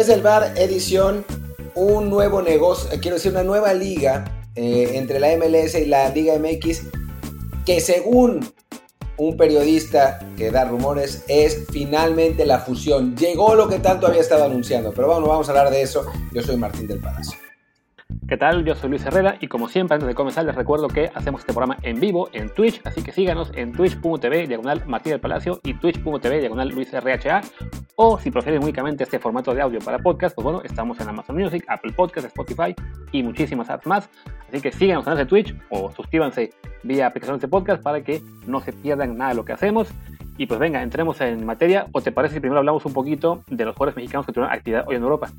Desde el bar, edición, un nuevo negocio, quiero decir, una nueva liga eh, entre la MLS y la Liga MX, que según un periodista que da rumores, es finalmente la fusión. Llegó lo que tanto había estado anunciando, pero bueno, vamos a hablar de eso. Yo soy Martín del Palacio. ¿Qué tal? Yo soy Luis Herrera y como siempre antes de comenzar les recuerdo que hacemos este programa en vivo en Twitch, así que síganos en twitch.tv diagonal Martín del Palacio y twitch.tv diagonal Luis RHA o si prefieren únicamente este formato de audio para podcast, pues bueno, estamos en Amazon Music, Apple Podcast, Spotify y muchísimas apps más, así que síganos en ese Twitch o suscríbanse vía aplicación de este podcast para que no se pierdan nada de lo que hacemos y pues venga, entremos en materia o te parece si primero hablamos un poquito de los jugadores mexicanos que tuvieron actividad hoy en Europa.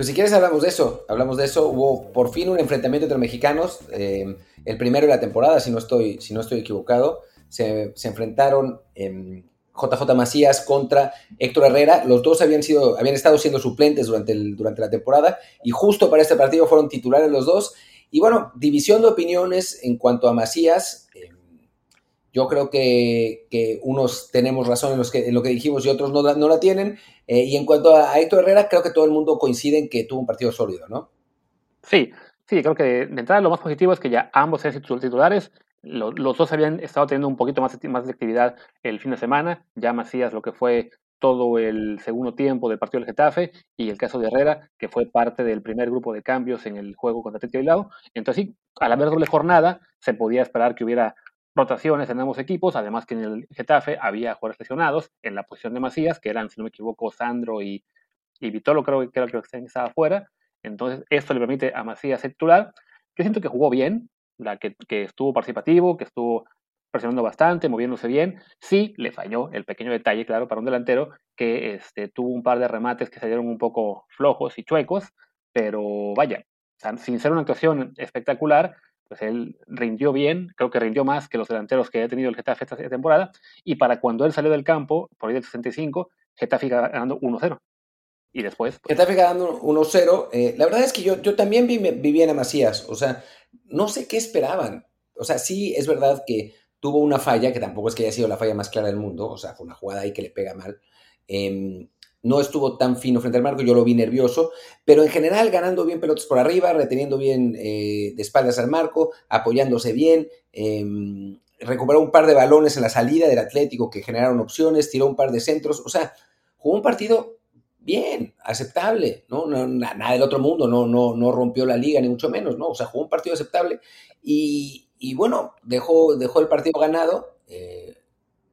Pues si quieres hablamos de eso, hablamos de eso. Hubo por fin un enfrentamiento entre mexicanos, eh, el primero de la temporada, si no estoy, si no estoy equivocado. Se, enfrentaron JJ Macías contra Héctor Herrera. Los dos habían, sido, habían estado siendo suplentes durante, durante la temporada y justo para este partido fueron titulares los dos. Y bueno, división de opiniones en cuanto a Macías. Yo creo que, unos tenemos razón en, los que, en lo que dijimos y otros no, no la tienen. Eh, y en cuanto a Héctor Herrera, creo que todo el mundo coincide en que tuvo un partido sólido, ¿no? Sí, sí, creo que de entrada lo más positivo es que ya ambos eran titulares. Los, dos habían estado teniendo un poquito más, más de actividad el fin de semana. Ya Macías lo que fue todo el segundo tiempo del partido del Getafe y el caso de Herrera, que fue parte del primer grupo de cambios en el juego contra Atlético Bilbao. Entonces sí, al haber doble jornada, se podía esperar que hubiera rotaciones en ambos equipos, además que en el Getafe había jugadores lesionados en la posición de Macías, que eran, si no me equivoco, Sandro y, y Vitolo, creo era el que estaba afuera. Entonces, esto le permite a Macías ser titular. Yo siento que jugó bien, la que, que estuvo participativo, que estuvo presionando bastante, moviéndose bien. Sí, le falló el pequeño detalle, claro, para un delantero que este, tuvo un par de remates que salieron un poco flojos y chuecos, pero vaya, sin ser una actuación espectacular, pues él rindió bien, creo que rindió más que los delanteros que ha tenido el Getafe esta temporada, y para cuando él salió del campo, por ahí del 65, Getafe ganando 1-0. Y después... Pues... Getafe ganando 1-0. Eh, la verdad es que yo, yo también vi, vi, bien o sea, no sé qué esperaban. O sea, sí es verdad que tuvo una falla, que tampoco es que haya sido la falla más clara del mundo, o sea, fue una jugada ahí que le pega mal. Eh, no estuvo tan fino frente al marco, yo lo vi nervioso, pero en general ganando bien pelotas por arriba, reteniendo bien eh, de espaldas al marco, apoyándose bien, em, recuperó un par de balones en la salida del Atlético que generaron opciones, tiró un par de centros, o sea, jugó un partido bien, aceptable, ¿no? nada del otro mundo, no, no, no rompió la liga, ni mucho menos, ¿no? O sea, jugó un partido aceptable y, bueno, dejó, dejó el partido ganado. Eh,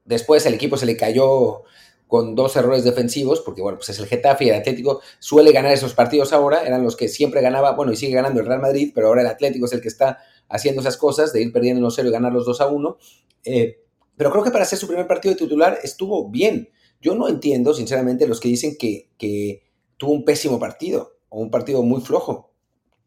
después el equipo se le cayó con dos errores defensivos, porque bueno, pues es el Getafe y el Atlético suele ganar esos partidos ahora, eran los que siempre ganaba, bueno, y sigue ganando el Real Madrid, pero ahora el Atlético es el que está haciendo esas cosas, de ir perdiendo 1-0 y ganar los 2 a 1. Eh, pero creo que para hacer su primer partido de titular estuvo bien. Yo no entiendo, sinceramente, los que dicen que, que tuvo un pésimo partido o un partido muy flojo.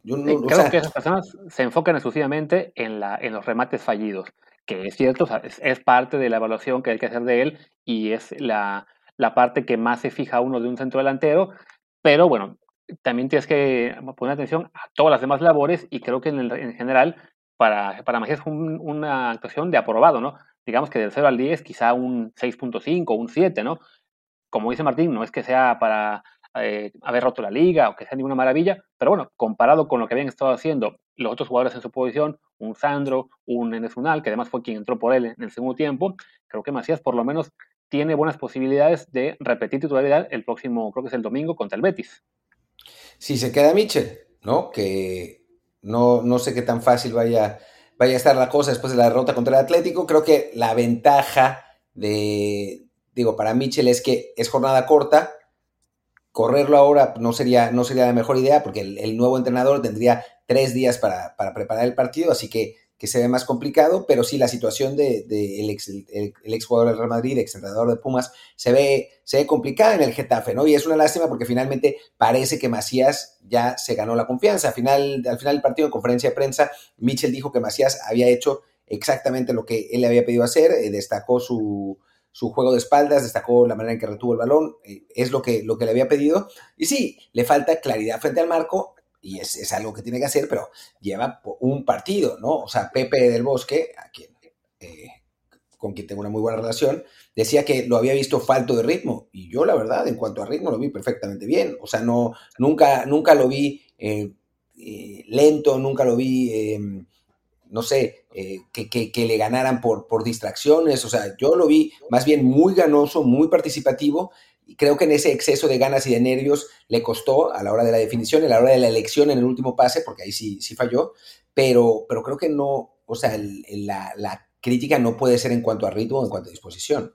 Yo no, creo que esas personas se enfocan exclusivamente en, la, en los remates fallidos que es cierto, es, parte de la evaluación que hay que hacer de él y es la, parte que más se fija uno de un centro delantero, pero bueno, también tienes que poner atención a todas las demás labores y creo que en, general para, para es una actuación de aprobado, ¿no? Digamos que del 0 al 10 quizá un 6.5 o un 7, ¿no? Como dice Martín, no es que sea para eh, haber roto la liga o que sea ninguna maravilla, pero bueno, comparado con lo que habían estado haciendo los otros jugadores en su posición, un Sandro, un Enes que además fue quien entró por él en el segundo tiempo, creo que Macías por lo menos tiene buenas posibilidades de repetir titularidad el próximo, creo que es el domingo, contra el Betis. Si se queda Michel, ¿no? Que no, no sé qué tan fácil vaya, vaya a estar la cosa después de la derrota contra el Atlético. Creo que la ventaja de, digo, para Michel es que es jornada corta, correrlo ahora no sería, no sería la mejor idea porque el, nuevo entrenador tendría tres días para, preparar el partido, así que, que, se ve más complicado, pero sí la situación del de, el ex, el, jugador del Real Madrid, ex entrenador de Pumas, se ve, se ve complicada en el Getafe, ¿no? Y es una lástima porque finalmente parece que Macías ya se ganó la confianza. Al final, al final del partido, en conferencia de prensa, Mitchell dijo que Macías había hecho exactamente lo que él le había pedido hacer, eh, destacó su, su juego de espaldas, destacó la manera en que retuvo el balón, eh, es lo que, lo que le había pedido. Y sí, le falta claridad frente al marco, y es, algo que tiene que hacer, pero lleva un partido, ¿no? O sea, Pepe del Bosque, a quien eh, con quien tengo una muy buena relación, decía que lo había visto falto de ritmo. Y yo, la verdad, en cuanto a ritmo, lo vi perfectamente bien. O sea, no, nunca, nunca lo vi eh, lento, nunca lo vi, em, no sé, eh, que, le ganaran por, por distracciones. O sea, yo lo vi más bien muy ganoso, muy participativo. Y creo que en ese exceso de ganas y de nervios le costó a la hora de la definición, a la hora de la elección en el último pase, porque ahí sí, sí falló. Pero, pero creo que no, o sea, la, la crítica no puede ser en cuanto a ritmo en cuanto a disposición.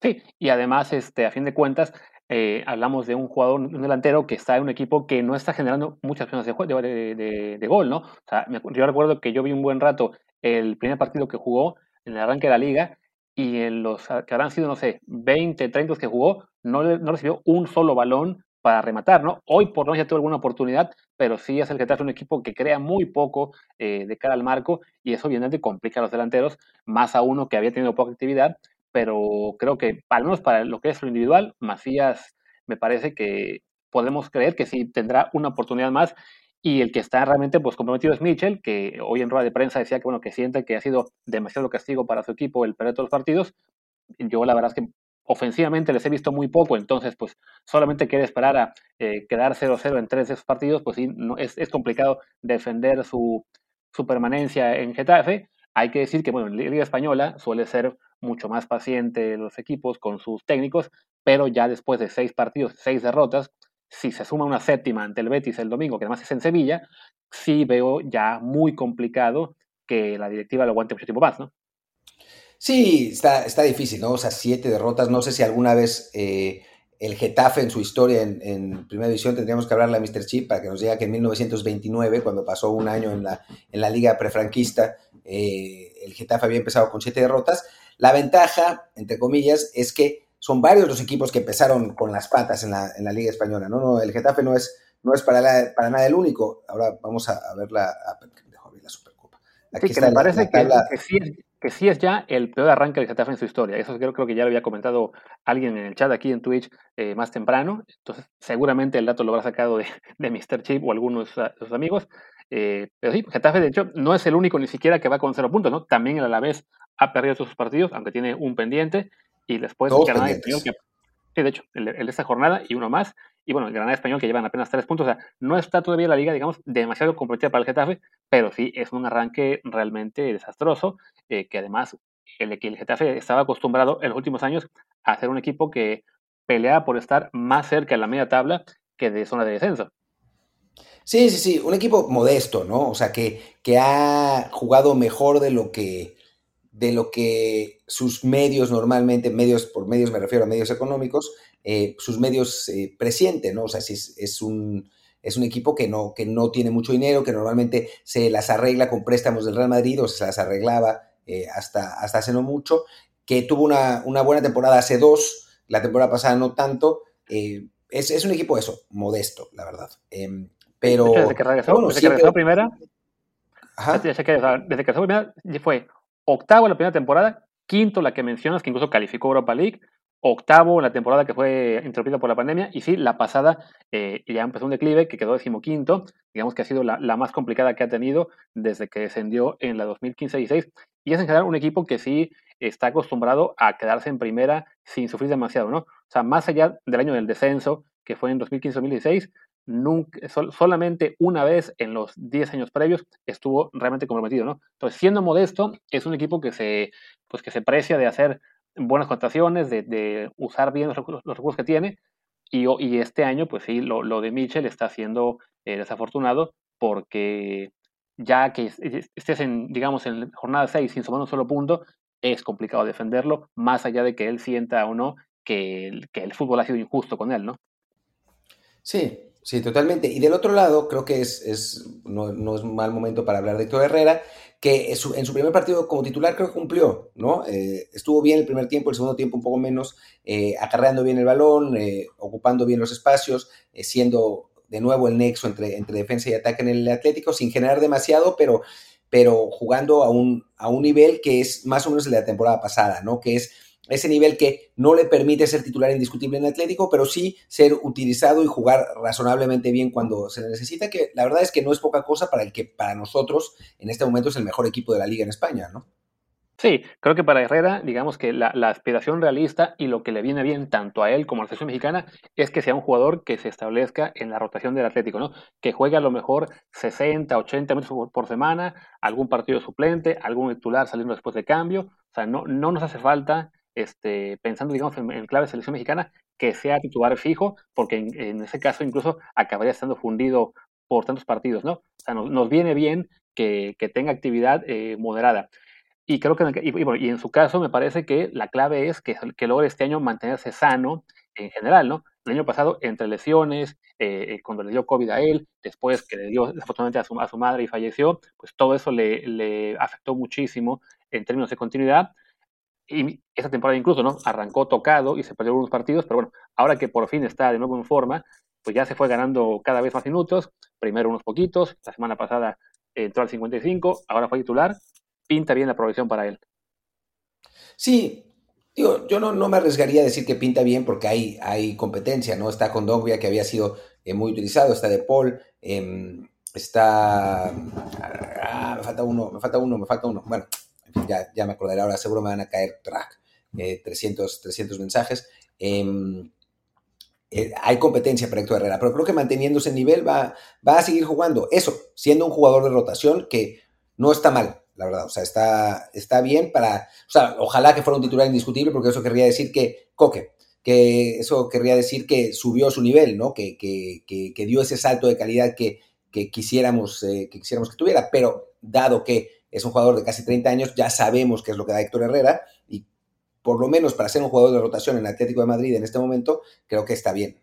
Sí, y además, este, a fin de cuentas, eh, hablamos de un jugador, un delantero que está en un equipo que no está generando muchas opciones de, de, gol, ¿no? O sea, yo recuerdo que yo vi un buen rato el primer partido que jugó en el arranque de la liga y en los que habrán sido, no sé, 20, 30 que jugó, no, no recibió un solo balón para rematar, ¿no? Hoy por no ya tuvo alguna oportunidad, pero sí es el que trae un equipo que crea muy poco eh, de cara al marco y eso obviamente complica a los delanteros, más a uno que había tenido poca actividad, pero creo que al menos para lo que es lo individual, Macías me parece que podemos creer que sí tendrá una oportunidad más y el que está realmente pues comprometido es Mitchell, que hoy en rueda de prensa decía que bueno que siente que ha sido demasiado castigo para su equipo el perder todos los partidos. Yo la verdad es que ofensivamente les he visto muy poco, entonces pues solamente quiere esperar a eh, quedar 0-0 en tres de esos partidos, pues sí, no, es, es complicado defender su, su permanencia en Getafe. Hay que decir que bueno, en la Liga Española suele ser mucho más paciente los equipos con sus técnicos, pero ya después de seis partidos, seis derrotas, si se suma una séptima ante el Betis el domingo, que además es en Sevilla, sí veo ya muy complicado que la directiva lo aguante mucho tiempo más, ¿no? Sí, está, está difícil, ¿no? O sea, siete derrotas. No sé si alguna vez eh, el Getafe en su historia en, Primera División tendríamos que hablarle a Mr. Chip para que nos diga que en 1929, cuando pasó un año en la, en la liga prefranquista, eh, el Getafe había empezado con siete derrotas. La ventaja, entre comillas, es que son varios los equipos que empezaron con las patas en la, en la Liga Española. No, no, el Getafe no es, no es para, para nada el único. Ahora vamos a, ver la, la Supercopa. Aquí está me parece que, sí es, que, sí es, ya el peor arranque del Getafe en su historia. Eso creo, creo que ya lo había comentado alguien en el chat aquí en Twitch eh, más temprano. Entonces, seguramente el dato lo habrá sacado de, de Mr. Chip o algunos de sus amigos. Eh, pero sí, Getafe, de hecho, no es el único ni siquiera que va con cero puntos, ¿no? También el Alavés ha perdido sus partidos, aunque tiene un pendiente, y después el Granada que, sí, de hecho, el, de esta jornada y uno más, y bueno, el Granada Español que llevan apenas tres puntos, o sea, no está todavía la liga, digamos, demasiado comprometida para el Getafe, pero sí es un arranque realmente desastroso, eh, que además el, el Getafe estaba acostumbrado en los últimos años a ser un equipo que pelea por estar más cerca de la media tabla que de zona de descenso. Sí, sí, sí, un equipo modesto, ¿no? O sea, que, que ha jugado mejor de lo que de lo que sus medios normalmente, medios por medios me refiero a medios económicos, eh, sus medios eh, presienten, ¿no? O sea, si es, un, es un equipo que no, que no tiene mucho dinero, que normalmente se las arregla con préstamos del Real Madrid o se las arreglaba eh, hasta, hasta hace no mucho, que tuvo una, buena temporada hace dos, la temporada pasada no tanto. Es, un equipo eso, modesto, la verdad. Em, pero. Desde que regresó, desde que regresó primera. Desde que, desde que regresó primera fue octavo en la primera temporada, quinto la que mencionas, que incluso calificó Europa League, octavo en la temporada que fue interrumpida por la pandemia, y sí, la pasada eh, ya empezó un declive que quedó decimoquinto, digamos que ha sido la, más complicada que ha tenido desde que descendió en la 2015-16, y es en general un equipo que sí está acostumbrado a quedarse en primera sin sufrir demasiado, ¿no? O sea, más allá del año del descenso, que fue en 2015-2016, nunca, solamente una vez en los 10 años previos estuvo realmente comprometido, ¿no? Entonces, siendo modesto, es un equipo que se, pues que se precia de hacer buenas contrataciones, de, usar bien los, recursos que tiene, y, y, este año, pues sí, lo, lo de Mitchell está siendo eh, desafortunado porque ya que estés en, digamos, en jornada 6 sin sumar un solo punto, es complicado defenderlo, más allá de que él sienta o no que que el fútbol ha sido injusto con él, ¿no? Sí, Sí, totalmente. Y del otro lado, creo que es, es no, no, es un mal momento para hablar de Héctor Herrera, que en su, primer partido como titular creo que cumplió, ¿no? Eh, estuvo bien el primer tiempo, el segundo tiempo un poco menos, eh, acarreando bien el balón, eh, ocupando bien los espacios, siendo de nuevo el nexo entre, entre defensa y ataque en el Atlético, sin generar demasiado, pero, pero jugando a un, a un nivel que es más o menos el de la temporada pasada, ¿no? Que es ese nivel que no le permite ser titular indiscutible en Atlético, pero sí ser utilizado y jugar razonablemente bien cuando se necesita, que la verdad es que no es poca cosa para el que para nosotros en este momento es el mejor equipo de la liga en España, ¿no? Sí, creo que para Herrera, digamos que la, aspiración realista y lo que le viene bien tanto a él como a la selección mexicana es que sea un jugador que se establezca en la rotación del Atlético, ¿no? Que juegue a lo mejor 60, 80 minutos por, semana, algún partido suplente, algún titular saliendo después de cambio. O sea, no, no nos hace falta, este, pensando, digamos, en, clave selección mexicana, que sea titular fijo, porque en, ese caso incluso acabaría estando fundido por tantos partidos, ¿no? O sea, nos, viene bien que, tenga actividad eh, moderada. Y creo que, y, en su caso me parece que la clave es que, que logre este año mantenerse sano en general, ¿no? El año pasado, entre lesiones, eh, eh, cuando le dio COVID a él, después que le dio desafortunadamente a su, a su madre y falleció, pues todo eso le, le afectó muchísimo en términos de continuidad. Y esa temporada incluso, ¿no? Arrancó tocado y se perdió unos partidos, pero bueno, ahora que por fin está de nuevo en forma, pues ya se fue ganando cada vez más minutos, primero unos poquitos, la semana pasada entró al 55, ahora fue titular, pinta bien la progresión para él. Sí, digo, yo no, no, me arriesgaría a decir que pinta bien porque hay, hay competencia, ¿no? Está con Dogbia, que había sido eh, muy utilizado, está De Paul, em, está... Ah, me falta uno, me falta uno, me falta uno. Bueno, ya, ya me acordaré ahora, seguro me van a caer track, 300, 300 mensajes. Em, eh, hay competencia para Héctor Herrera, pero creo que manteniendo ese nivel va, va a seguir jugando. Eso, siendo un jugador de rotación que no está mal, la verdad. O sea, está, está bien para. O sea, ojalá que fuera un titular indiscutible, porque eso querría decir que. Coque, que eso querría decir que subió su nivel, ¿no? Que, que, que, dio ese salto de calidad que, quisiéramos, eh, que quisiéramos que tuviera. Pero dado que es un jugador de casi 30 años, ya sabemos qué es lo que da Héctor Herrera y por lo menos para ser un jugador de rotación en Atlético de Madrid en este momento, creo que está bien.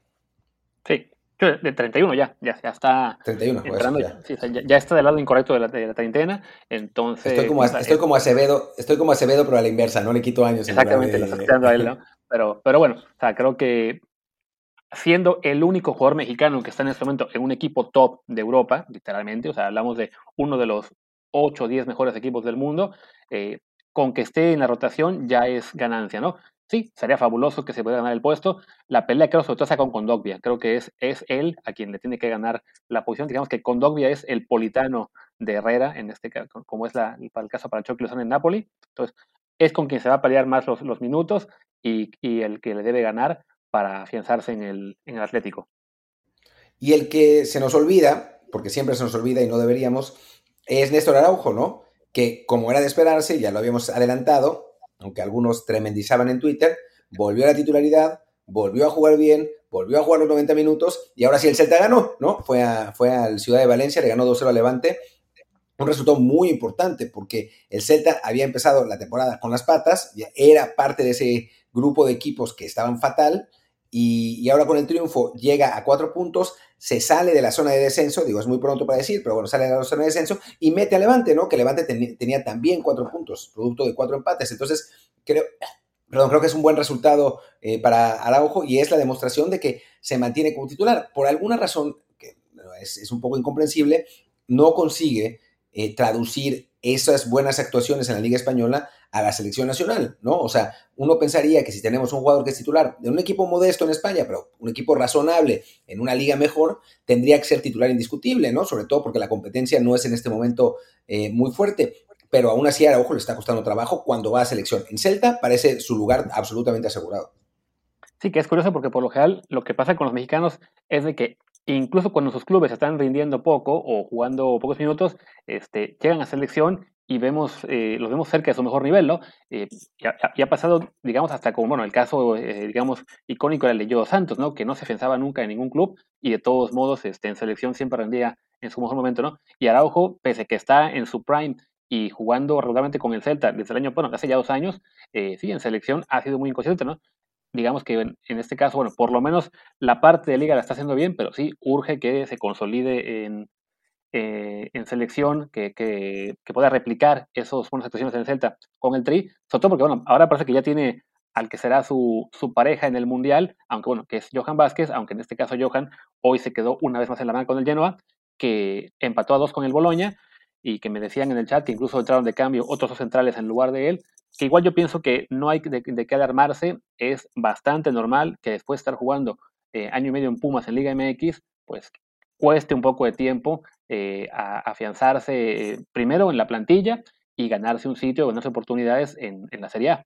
Sí, de 31 ya, ya, ya está 31, pues, entrando, ya. ya. está del lado incorrecto de la, de la treintena, entonces... Estoy como, estoy como, Acevedo, estoy como Acevedo, pero a la inversa, no le quito años. Exactamente, lo está quitando a él, ¿no? Pero, pero bueno, o sea, creo que siendo el único jugador mexicano que está en este momento en un equipo top de Europa, literalmente, o sea, hablamos de uno de los 8 o 10 mejores equipos del mundo, eh, con que esté en la rotación ya es ganancia, ¿no? Sí, sería fabuloso que se pudiera ganar el puesto. La pelea creo sobre todo está con Condogbia. Creo que es, es él a quien le tiene que ganar la posición. Digamos que Condogbia es el politano de Herrera, en este caso, como es el caso para Chucky Lozano en Napoli. Entonces, es con quien se va a pelear más los, los minutos y, y, el que le debe ganar para afianzarse en el, en el Atlético. Y el que se nos olvida, porque siempre se nos olvida y no deberíamos, es Néstor Araujo, ¿no? Que como era de esperarse, ya lo habíamos adelantado, aunque algunos tremendizaban en Twitter, volvió a la titularidad, volvió a jugar bien, volvió a jugar los 90 minutos y ahora sí el Celta ganó, ¿no? Fue, a, fue al Ciudad de Valencia, le ganó 2-0 al Levante. Un resultado muy importante porque el Celta había empezado la temporada con las patas, ya era parte de ese grupo de equipos que estaban fatal y, ahora con el triunfo llega a cuatro puntos, se sale de la zona de descenso, digo, es muy pronto para decir, pero bueno, sale de la zona de descenso y mete a Levante, ¿no? Que Levante tenía también cuatro puntos, producto de cuatro empates. Entonces, creo, perdón, creo que es un buen resultado eh, para Araujo y es la demostración de que se mantiene como titular. Por alguna razón, que es, un poco incomprensible, no consigue eh, traducir esas buenas actuaciones en la Liga Española a la selección nacional, ¿no? O sea, uno pensaría que si tenemos un jugador que es titular de un equipo modesto en España, pero un equipo razonable en una liga mejor, tendría que ser titular indiscutible, ¿no? Sobre todo porque la competencia no es en este momento eh, muy fuerte. Pero aún así Araujo le está costando trabajo cuando va a selección. En Celta parece su lugar absolutamente asegurado. Sí, que es curioso porque por lo general lo que pasa con los mexicanos es de que incluso cuando sus clubes están rindiendo poco o jugando pocos minutos, este, llegan a selección y vemos, eh, los vemos cerca de su mejor nivel, ¿no? Eh, y, ha, pasado, digamos, hasta como, bueno, el caso, eh, digamos, icónico era el de Yodo Santos, ¿no? Que no se pensaba nunca en ningún club y de todos modos, este, en selección siempre rendía en su mejor momento, ¿no? Y Araujo, pese a que está en su prime y jugando regularmente con el Celta desde el año, bueno, hace ya dos años, sí, en selección ha sido muy inconsciente, ¿no? Digamos que en, en, este caso, bueno, por lo menos la parte de liga la está haciendo bien, pero sí urge que se consolide en, eh, en selección que, que, pueda replicar esos buenas actuaciones en el Celta con el Tri, sobre todo porque bueno, ahora parece que ya tiene al que será su, su, pareja en el Mundial, aunque bueno, que es Johan Vázquez, aunque en este caso Johan hoy se quedó una vez más en la mano con el Genoa, que empató a dos con el Boloña y que me decían en el chat que incluso entraron de cambio otros dos centrales en lugar de él, que igual yo pienso que no hay de, qué alarmarse, es bastante normal que después de estar jugando eh, año y medio en Pumas en Liga MX, pues cueste un poco de tiempo eh, a, afianzarse eh, primero en la plantilla y ganarse un sitio, ganarse oportunidades en, la Serie A.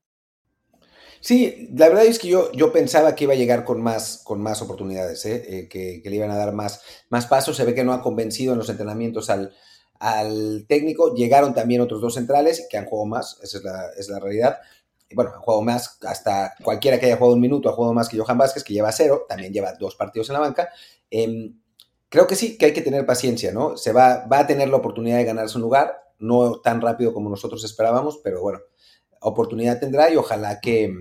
Sí, la verdad es que yo, yo pensaba que iba a llegar con más, con más oportunidades, ¿eh? Eh, que, le iban a dar más, más pasos. Se ve que no ha convencido en los entrenamientos al, al técnico. Llegaron también otros dos centrales que han jugado más, esa es la, es la realidad. bueno, han jugado más, hasta cualquiera que haya jugado un minuto ha jugado más que Johan Vázquez, que lleva cero, también lleva dos partidos en la banca. Em, creo que sí, que hay que tener paciencia, ¿no? Se va, va a tener la oportunidad de ganarse un lugar, no tan rápido como nosotros esperábamos, pero bueno, oportunidad tendrá y ojalá que,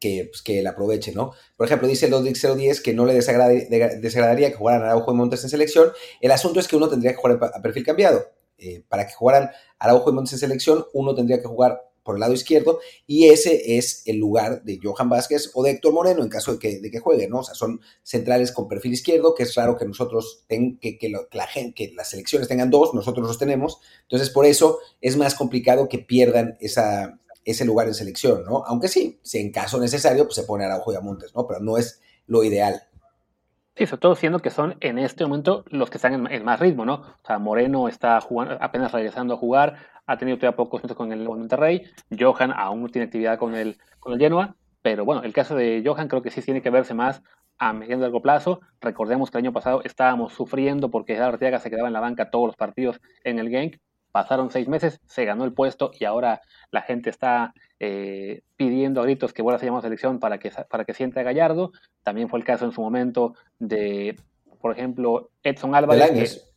que, pues, que la aproveche, ¿no? Por ejemplo, dice Lodrick 010 que no le desagradaría que jugaran Araujo y Montes en selección. El asunto es que uno tendría que jugar a perfil cambiado. Eh, para que jugaran Araujo y Montes en selección, uno tendría que jugar por el lado izquierdo y ese es el lugar de Johan Vázquez o de Héctor Moreno en caso de que, de que juegue, ¿no? O sea, son centrales con perfil izquierdo, que es raro que nosotros, ten, que, que, la que las selecciones tengan dos, nosotros los tenemos, entonces por eso es más complicado que pierdan esa, ese lugar en selección, ¿no? Aunque sí, si en caso necesario, pues se pone Araujo y Montes, ¿no? Pero no es lo ideal. Sí, sobre todo siendo que son en este momento los que están en, más ritmo, ¿no? O sea, Moreno está jugando, apenas regresando a jugar, ha tenido todavía pocos minutos con el Monterrey, Johan aún no tiene actividad con el, con el Genoa, pero bueno, el caso de Johan creo que sí tiene que verse más a mediano y largo plazo. Recordemos que el año pasado estábamos sufriendo porque Arteaga se quedaba en la banca todos los partidos en el Genk. Pasaron seis meses, se ganó el puesto y ahora la gente está eh, pidiendo a gritos que vuelva a ser llamado a selección para que, para que siente a Gallardo. También fue el caso en su momento de, por ejemplo, Edson Álvarez.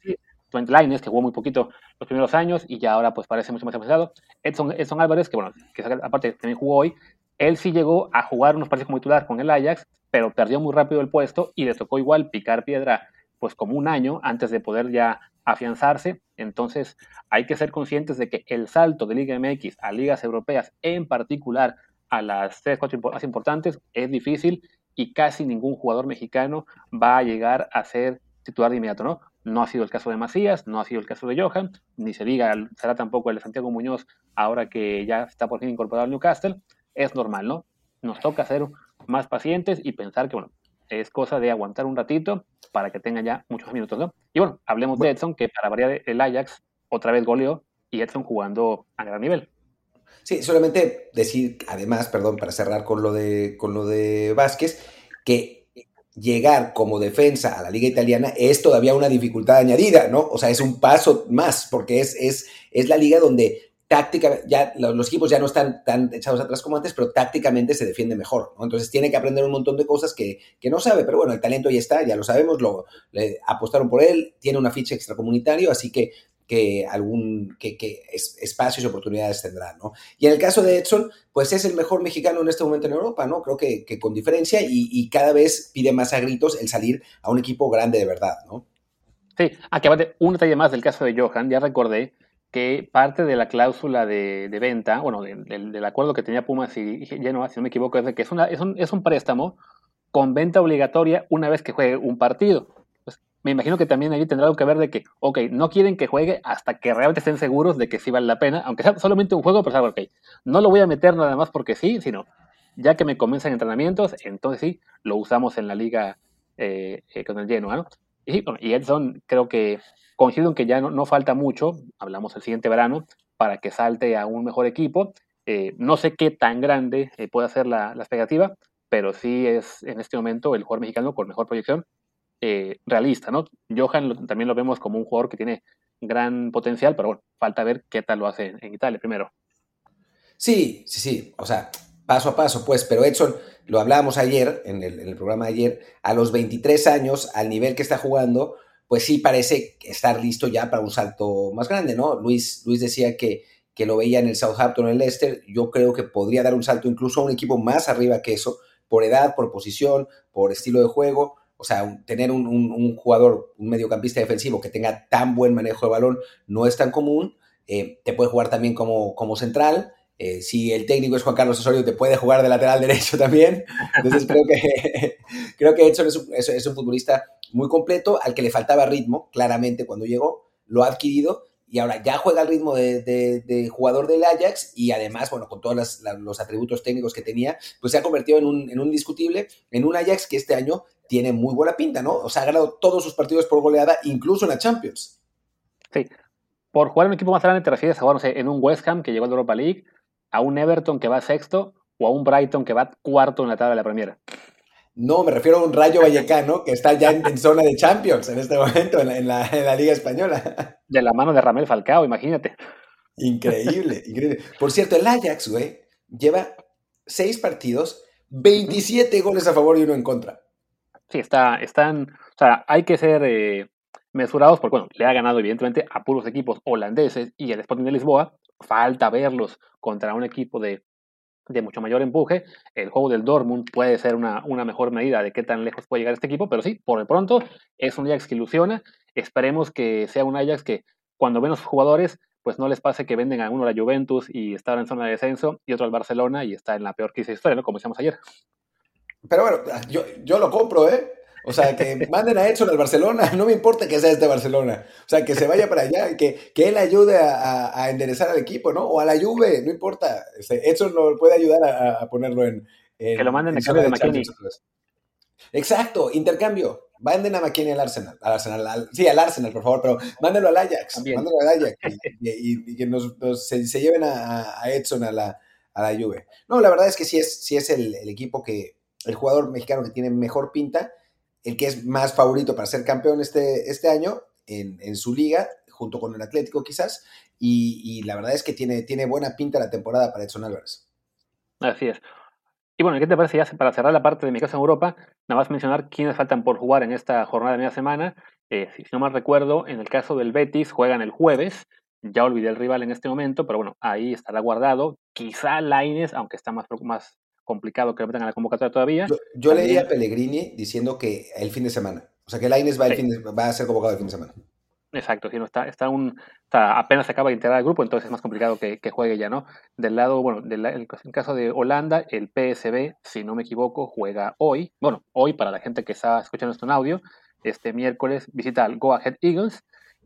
Twente Lines, que jugó muy poquito los primeros años y ya ahora pues parece mucho más avanzado. Edson, Edson Álvarez, que bueno, que aparte también jugó hoy, él sí llegó a jugar unos partidos como titular con el Ajax, pero perdió muy rápido el puesto y le tocó igual picar piedra pues como un año antes de poder ya afianzarse. Entonces hay que ser conscientes de que el salto de Liga MX a ligas europeas, en particular a las tres, cuatro más importantes, es difícil y casi ningún jugador mexicano va a llegar a ser titular de inmediato, ¿no? No ha sido el caso de Macías, no ha sido el caso de Johan, ni se diga, será tampoco el de Santiago Muñoz ahora que ya está por fin incorporado al Newcastle. Es normal, ¿no? Nos toca ser más pacientes y pensar que, bueno, es cosa de aguantar un ratito para que tenga ya muchos minutos, ¿no? Y bueno, hablemos de Edson, que para variar el Ajax otra vez goleó y Edson jugando a gran nivel. Sí, solamente decir, además, perdón, para cerrar con lo de, con lo de Vázquez, que llegar como defensa a la liga italiana es todavía una dificultad añadida, ¿no? O sea, es un paso más, porque es, es, es la liga donde tácticamente, ya los, equipos ya no están tan echados atrás como antes, pero tácticamente se defiende mejor. Entonces tiene que aprender un montón de cosas que, que no sabe, pero bueno, el talento ya está, ya lo sabemos, lo apostaron por él, tiene una ficha extracomunitario, así que que algún que, que espacios y oportunidades tendrá, ¿no? Y en el caso de Edson, pues es el mejor mexicano en este momento en Europa, ¿no? Creo que, con diferencia y, cada vez pide más a gritos el salir a un equipo grande de verdad, ¿no? Sí, aquí un detalle más del caso de Johan, ya recordé que parte de la cláusula de, de venta, bueno, del acuerdo que tenía Pumas y Genoa, si no me equivoco, es de que es, una, es, un, es un préstamo con venta obligatoria una vez que juegue un partido me imagino que también ahí tendrá algo que ver de que, ok, no quieren que juegue hasta que realmente estén seguros de que sí vale la pena, aunque sea solamente un juego, pero saben, ok, no lo voy a meter nada más porque sí, sino ya que me comienzan entrenamientos, entonces sí, lo usamos en la liga eh, eh, con el Genoa, ¿no? Y, y, Edson, creo que coincido en que ya no, falta mucho, hablamos el siguiente verano, para que salte a un mejor equipo. Eh, no sé qué tan grande puede ser la, la expectativa, pero sí es en este momento el jugador mexicano con mejor proyección eh, realista, ¿no? Johan también lo vemos como un jugador que tiene gran potencial, pero bueno, falta ver qué tal lo hace en Italia primero. Sí, sí, sí, o sea, paso a paso, pues, pero Edson, lo hablábamos ayer, en el, programa de ayer, a los 23 años, al nivel que está jugando, pues sí parece estar listo ya para un salto más grande, ¿no? Luis, Luis decía que, que lo veía en el Southampton, en el Leicester, yo creo que podría dar un salto incluso a un equipo más arriba que eso, por edad, por posición, por estilo de juego, o sea, tener un, jugador, un mediocampista defensivo que tenga tan buen manejo de balón no es tan común. Eh, te puede jugar también como, como central. Eh, si el técnico es Juan Carlos Osorio, te puede jugar de lateral derecho también. Entonces creo que, creo que Edson es un, es un futbolista muy completo, al que le faltaba ritmo, claramente, cuando llegó. Lo ha adquirido y ahora ya juega al ritmo de, jugador del Ajax y además, bueno, con todos los atributos técnicos que tenía, pues se ha convertido en un, en un indiscutible, en un Ajax que este año tiene muy buena pinta, ¿no? O sea, ha ganado todos sus partidos por goleada, incluso en la Champions. Sí. por jugar en un equipo más grande te refieres a jugar, no sé, en un West Ham que llegó a la Europa League, a un Everton que va sexto o a un Brighton que va cuarto en la tabla de la Primera. No, me refiero a un Rayo Vallecano que está ya en, zona de Champions en este momento en la, Liga Española. De la mano de Ramel Falcao, imagínate. Increíble, increíble. Por cierto, el Ajax, güey, lleva seis partidos, 27 goles a favor y uno en contra. Sí, está, están, o sea, hay que ser eh, mesurados porque, bueno, le ha ganado evidentemente a puros equipos holandeses y el Sporting de Lisboa. Falta verlos contra un equipo de de mucho mayor empuje. El juego del Dortmund puede ser una, una, mejor medida de qué tan lejos puede llegar este equipo, pero sí, por el pronto es un Ajax que ilusiona. Esperemos que sea un Ajax que cuando ven los jugadores, pues no les pase que venden a uno a la Juventus y está en zona de descenso y otro al Barcelona y está en la peor crisis de historia, ¿no? Como decíamos ayer. Pero bueno, yo, yo lo compro, ¿eh? O sea, que manden a Edson al Barcelona, no me importa que sea este Barcelona. O sea, que se vaya para allá, que, que él ayude a, enderezar al equipo, ¿no? O a la Juve, no importa. Este, Edson lo puede ayudar a, ponerlo en, Que lo manden a cambio de, McKinney. Exacto, intercambio. Manden a McKinney al Arsenal. Al Arsenal sí, al Arsenal, por favor, pero mándenlo al Ajax. Mándenlo al Ajax. y, que nos, se, lleven a, Edson a la, a la Juve. No, la verdad es que sí es, sí es el, el equipo que, el jugador mexicano que tiene mejor pinta el que es más favorito para ser campeón este, este año en, su liga, junto con el Atlético quizás, y, la verdad es que tiene, tiene buena pinta la temporada para Edson Álvarez. Así es. Y bueno, ¿qué te parece ya para cerrar la parte de mi casa en Europa? Nada más mencionar quiénes faltan por jugar en esta jornada de media semana. Eh, si no mal recuerdo, en el caso del Betis juegan el jueves. Ya olvidé el rival en este momento, pero bueno, ahí estará guardado. Quizá Laines, aunque está más complicado que lo metan a la convocatoria todavía. Yo, leí a Pellegrini diciendo que el fin de semana, o sea que Laines va, va a ser convocado el fin de semana. Exacto, si no está, está un, apenas se acaba de integrar el grupo, entonces es más complicado que, juegue ya, ¿no? Del lado, bueno, del, en el caso de Holanda, el PSB, si no me equivoco, juega hoy, bueno, hoy para la gente que está escuchando esto en audio, este miércoles visita al Go Ahead Eagles,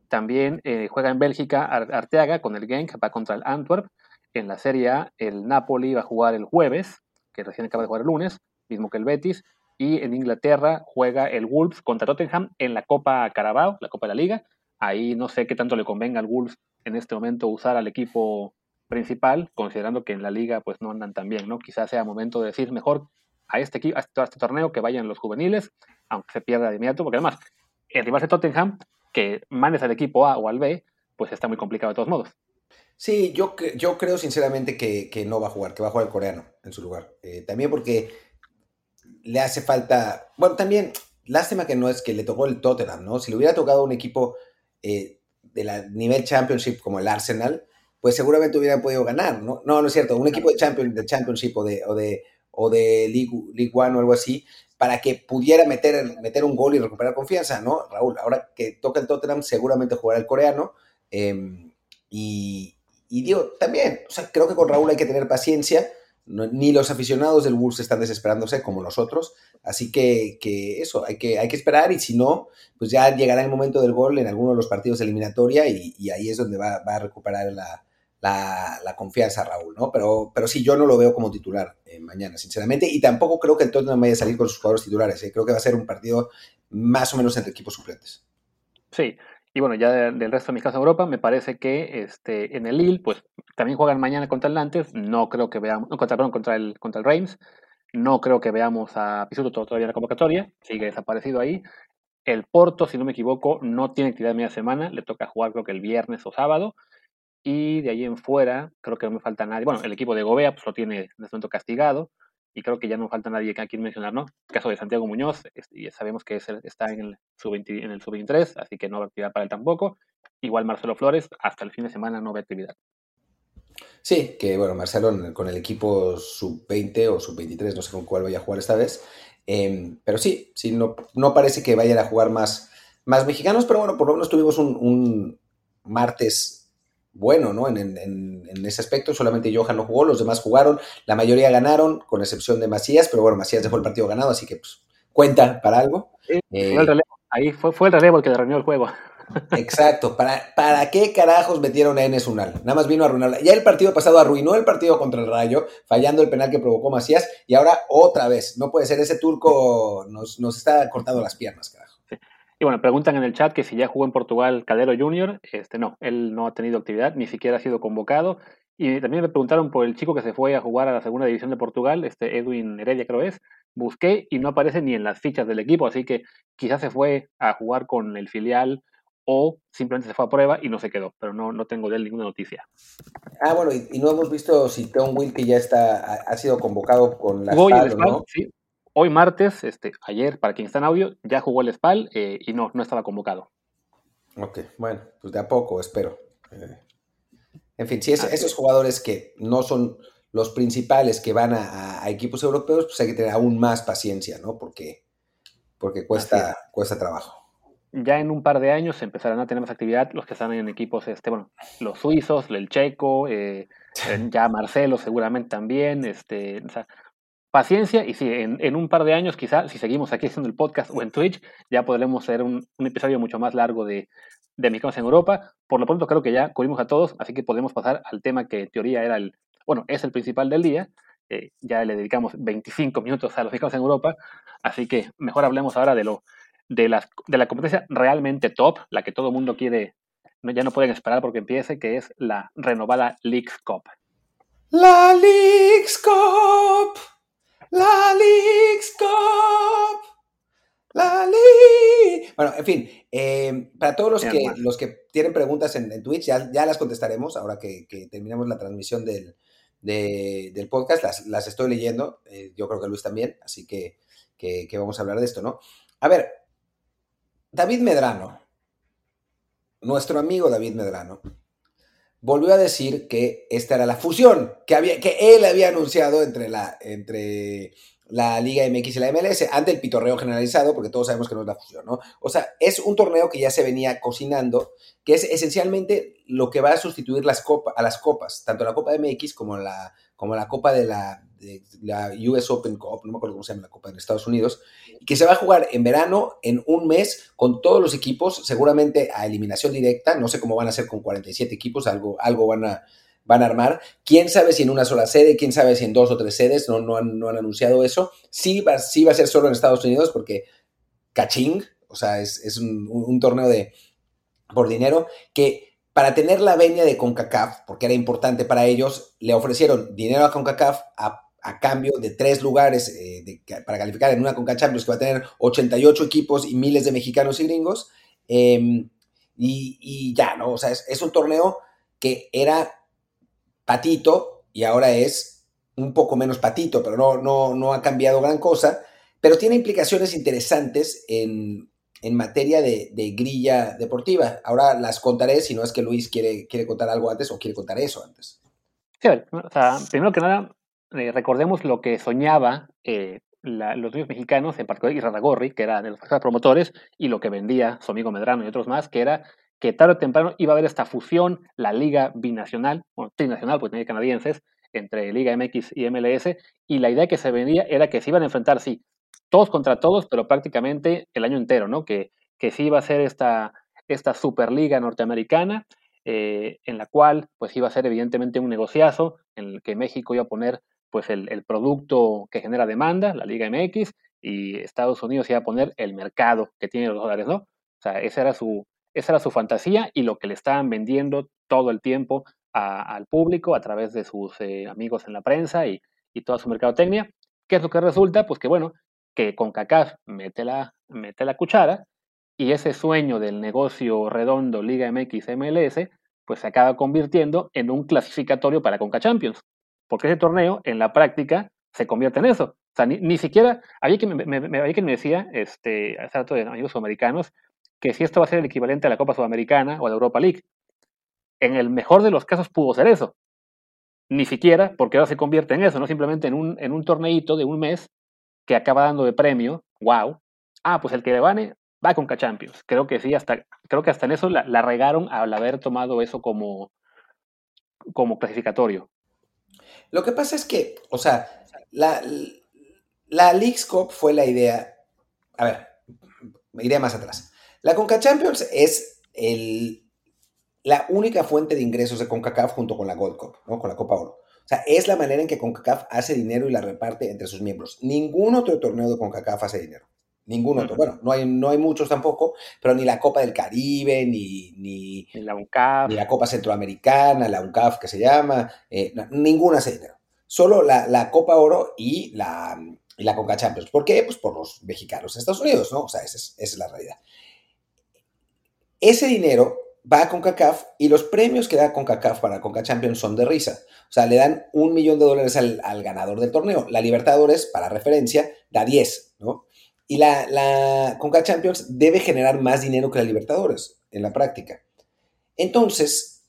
también eh, juega en Bélgica Arteaga con el Genk, va contra el Antwerp, en la Serie A el Napoli va a jugar el jueves, que recién acaba de jugar el lunes, mismo que el Betis, y en Inglaterra juega el Wolves contra Tottenham en la Copa Carabao, la Copa de la Liga. Ahí no sé qué tanto le convenga al Wolves en este momento usar al equipo principal, considerando que en la liga pues no andan tan bien, ¿no? Quizás sea momento de decir mejor a este equipo, a este, torneo que vayan los juveniles, aunque se pierda de inmediato, porque además el rival de Tottenham, que mandes al equipo A o al B, pues está muy complicado de todos modos. Sí, yo, yo creo sinceramente que, no va a jugar, que va a jugar el coreano en su lugar. Eh, también porque le hace falta. Bueno, también, lástima que no es que le tocó el Tottenham, ¿no? Si le hubiera tocado un equipo eh, de la nivel Championship como el Arsenal, pues seguramente hubieran podido ganar, ¿no? No, no es cierto. Un equipo de, champion, de Championship o de, o de, o de League, League One o algo así, para que pudiera meter, meter un gol y recuperar confianza, ¿no? Raúl, ahora que toca el Tottenham, seguramente jugará el coreano. Em, y, y digo, también, o sea, creo que con Raúl hay que tener paciencia. ni los aficionados del Wolves están desesperándose como nosotros. Así que, eso, hay que, hay que esperar y si no, pues ya llegará el momento del gol en alguno de los partidos de eliminatoria y, ahí es donde va, va a recuperar la, la, la, confianza Raúl, ¿no? Pero, pero sí, yo no lo veo como titular eh, mañana, sinceramente, y tampoco creo que el Tottenham vaya a salir con sus jugadores titulares. ¿eh? Creo que va a ser un partido más o menos entre equipos suplentes. Sí, y bueno, ya del resto de mi casa de Europa, me parece que este, en el Lille, pues también juegan mañana contra el Nantes. No creo que veamos, no, contra, perdón, contra el, contra el Reims. No creo que veamos a Pisuto todavía en la convocatoria. Sigue desaparecido ahí. El Porto, si no me equivoco, no tiene actividad media semana. Le toca jugar creo que el viernes o sábado. Y de ahí en fuera, creo que no me falta nadie. Bueno, el equipo de Gobea pues, lo tiene en este momento castigado y creo que ya no falta nadie que aquí mencionar, ¿no? El caso de Santiago Muñoz, y sabemos que está en el sub-23, así que no a actividad para él tampoco. Igual Marcelo Flores, hasta el fin de semana no a actividad. Sí, que bueno, Marcelo con el equipo sub-20 o sub-23, no sé con cuál vaya a jugar esta vez. Em, pero sí, sí no, no parece que vayan a jugar más, más mexicanos, pero bueno, por lo menos tuvimos un martes bueno, ¿no? En, ese aspecto, solamente Johan no jugó, los demás jugaron, la mayoría ganaron, con excepción de Macías, pero bueno, Macías dejó el partido ganado, así que pues, cuenta para algo. Eh, Ahí fue, fue, el relevo el que derramió el juego. Exacto, ¿Para, ¿para qué carajos metieron a Enes Unal? Nada más vino a arruinarla. Ya el partido pasado arruinó el partido contra el Rayo, fallando el penal que provocó Macías, y ahora otra vez. No puede ser, ese turco nos, nos está cortando las piernas, carajo. Y bueno, preguntan en el chat que si ya jugó en Portugal Calero Junior. Este, no, él no ha tenido actividad, ni siquiera ha sido convocado. Y también me preguntaron por el chico que se fue a jugar a la segunda división de Portugal, este Edwin Heredia creo es. Busqué y no aparece ni en las fichas del equipo, así que quizás se fue a jugar con el filial o simplemente se fue a prueba y no se quedó, pero no, no tengo de él ninguna noticia. Ah, bueno, y, no hemos visto si Tom Wilkie ya está, ha, sido convocado con la Hoy, ¿no? sí. Hoy martes, este, ayer, para quien está en audio, ya jugó el SPAL eh, y no, no estaba convocado. Ok, bueno, pues de a poco, espero. Eh, en fin, si esos jugadores que no son los principales que van a, equipos europeos, pues hay que tener aún más paciencia, ¿no? Porque, porque cuesta, cuesta trabajo. Ya en un par de años empezarán a tener más actividad los que están en equipos, este, bueno, los suizos, el checo, eh, ya Marcelo seguramente también, este, o sea, paciencia y sí, en, un par de años quizá, si seguimos aquí haciendo el podcast o en Twitch, ya podremos hacer un, episodio mucho más largo de, de Mexicanos en Europa. Por lo pronto creo que ya cubrimos a todos, así que podemos pasar al tema que en teoría era el, bueno, es el principal del día. Eh, ya le dedicamos 25 minutos a los mexicanos en Europa, así que mejor hablemos ahora de lo de, las, de la competencia realmente top, la que todo el mundo quiere, no, ya no pueden esperar porque empiece, que es la renovada Leagues Cup. La Leagues Cup, la Leagues Cup. Bueno, en fin, eh, para todos los que, los que tienen preguntas en, Twitch, ya, las contestaremos ahora que, terminamos la transmisión del, podcast, las, estoy leyendo, eh, yo creo que Luis también, así que, vamos a hablar de esto, ¿no? A ver, David Medrano, nuestro amigo David Medrano, volvió a decir que esta era la fusión que, había, que él había anunciado entre, la, entre la Liga MX y la MLS ante el pitorreo generalizado, porque todos sabemos que no es la fusión, ¿no? O sea, es un torneo que ya se venía cocinando, que es esencialmente lo que va a sustituir las copas, a las copas, tanto la Copa MX como la, como la Copa de la, la US Open Cup, no me acuerdo cómo se llama la Copa de Estados Unidos, que se va a jugar en verano, en un mes, con todos los equipos, seguramente a eliminación directa, no sé cómo van a ser con 47 equipos, algo, algo van a van a armar. ¿Quién sabe si en una sola sede? ¿Quién sabe si en dos o tres sedes? No, no, han, no han anunciado eso. Sí va, sí va a ser solo en Estados Unidos porque caching, o sea, es, un, torneo de por dinero que para tener la venia de CONCACAF, porque era importante para ellos, le ofrecieron dinero a CONCACAF a, cambio de tres lugares eh, para calificar en una CONCACAF Champions que va a tener 88 equipos y miles de mexicanos y gringos. Em, y, ya, ¿no? O sea, es, es un torneo que era patito y ahora es un poco menos patito, pero no, no, no ha cambiado gran cosa, pero tiene implicaciones interesantes en, materia de, grilla deportiva. Ahora las contaré, si no es que Luis quiere, quiere contar algo antes o quiere contar eso antes. Sí, o sea, primero que nada, eh, recordemos lo que soñaba eh, los niños mexicanos, en particular Irradagorri, que era de los promotores, y lo que vendía su amigo Medrano y otros más, que era que tarde o temprano iba a haber esta fusión, la liga binacional, bueno, trinacional, pues tenía canadienses, entre Liga MX y MLS, y la idea que se venía era que se iban a enfrentar, sí, todos contra todos, pero prácticamente el año entero, ¿no? Que, que sí iba a ser esta, esta Superliga norteamericana, eh, en la cual pues iba a ser evidentemente un negociazo, en el que México iba a poner pues el, producto que genera demanda, la Liga MX, y Estados Unidos iba a poner el mercado que tiene los dólares, ¿no? O sea, esa era su, esa era su fantasía y lo que le estaban vendiendo todo el tiempo al público a través de sus eh, amigos en la prensa y, toda su mercadotecnia. ¿Qué es lo que resulta? Pues que bueno, que con CACAF mete la, mete la cuchara y ese sueño del negocio redondo Liga MX MLS pues se acaba convirtiendo en un clasificatorio para Conca Champions. Porque ese torneo, en la práctica, se convierte en eso. O sea, ni, siquiera, había quien me, había me decía, este, hace rato de amigos americanos, que si esto va a ser el equivalente a la Copa Sudamericana o a la Europa League. En el mejor de los casos pudo ser eso. Ni siquiera, porque ahora se convierte en eso, no simplemente en un, en un torneito de un mes que acaba dando de premio, wow. Ah, pues el que le va con K-Champions. Creo que sí, hasta, creo que hasta en eso la, regaron al haber tomado eso como, como clasificatorio. Lo que pasa es que, o sea, la, la League's Cup fue la idea. A ver, me iré más atrás. La Conca Champions es el, la única fuente de ingresos de CONCACAF junto con la Gold Cup, ¿no? con la Copa Oro. O sea, es la manera en que CONCACAF hace dinero y la reparte entre sus miembros. Ningún otro torneo de CONCACAF hace dinero. Ningún otro. Bueno, no hay, no hay muchos tampoco, pero ni la Copa del Caribe, ni, ni, la UNCAF. Ni la Copa Centroamericana, la UNCAF que se llama, eh, ninguna dinero. Solo la, Copa Oro y la, y la Conca Champions. ¿Por qué? Pues por los mexicanos en Estados Unidos, ¿no? O sea, esa es, esa es la realidad. Ese dinero va a CONCACAF y los premios que da CONCACAF para CONCA Champions son de risa. O sea, le dan un millón de dólares al, ganador del torneo. La Libertadores, para referencia, da 10, ¿no? Y la, la CONCA Champions debe generar más dinero que la Libertadores en la práctica. Entonces,